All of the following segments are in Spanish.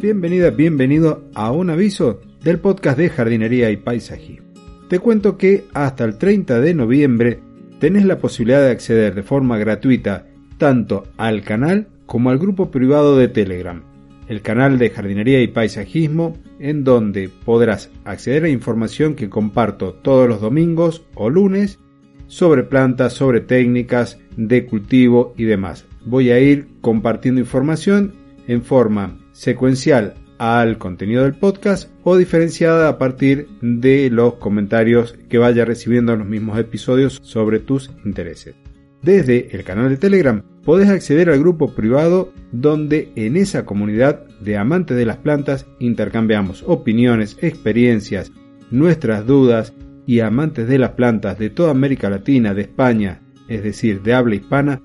Bienvenida, bienvenido a un aviso del podcast de jardinería y paisajismo. Te cuento que hasta el 30 de noviembre tenés la posibilidad de acceder de forma gratuita tanto al canal como al grupo privado de Telegram, el canal de jardinería y paisajismo, en donde podrás acceder a información que comparto todos los domingos o lunes sobre plantas, sobre técnicas de cultivo y demás. Voy a ir compartiendo información en forma secuencial al contenido del podcast o diferenciada a partir de los comentarios que vaya recibiendo en los mismos episodios sobre tus intereses. Desde el canal de Telegram podés acceder al grupo privado donde en esa comunidad de amantes de las plantas intercambiamos opiniones, experiencias, nuestras dudas y amantes de las plantas de toda América Latina, de España, es decir, de habla hispana,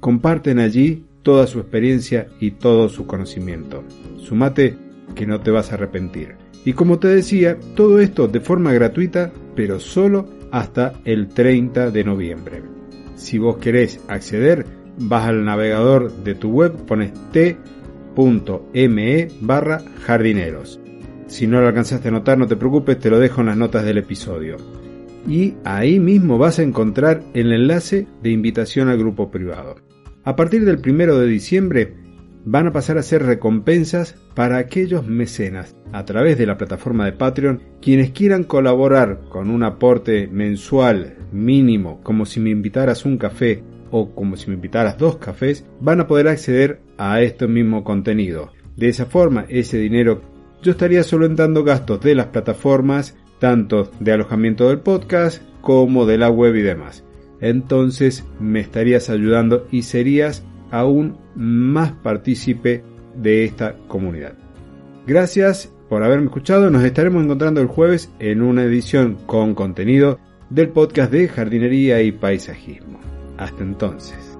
comparten allí toda su experiencia y todo su conocimiento. Sumate que no te vas a arrepentir. Y como te decía, todo esto de forma gratuita, pero solo hasta el 30 de noviembre. Si vos querés acceder, vas al navegador de tu web, pones t.me barra jardineros. Si no lo alcanzaste a notar, no te preocupes, te lo dejo en las notas del episodio. Y ahí mismo vas a encontrar el enlace de invitación al grupo privado. A partir del primero de diciembre van a pasar a ser recompensas para aquellos mecenas a través de la plataforma de Patreon quienes quieran colaborar con un aporte mensual mínimo como si me invitaras un café o como si me invitaras dos cafés van a poder acceder a este mismo contenido. De esa forma ese dinero yo estaría solventando gastos de las plataformas, tanto de alojamiento del podcast como de la web y demás. Entonces me estarías ayudando y serías aún más partícipe de esta comunidad. Gracias por haberme escuchado, nos estaremos encontrando el jueves en una edición con contenido del podcast de jardinería y paisajismo. Hasta entonces.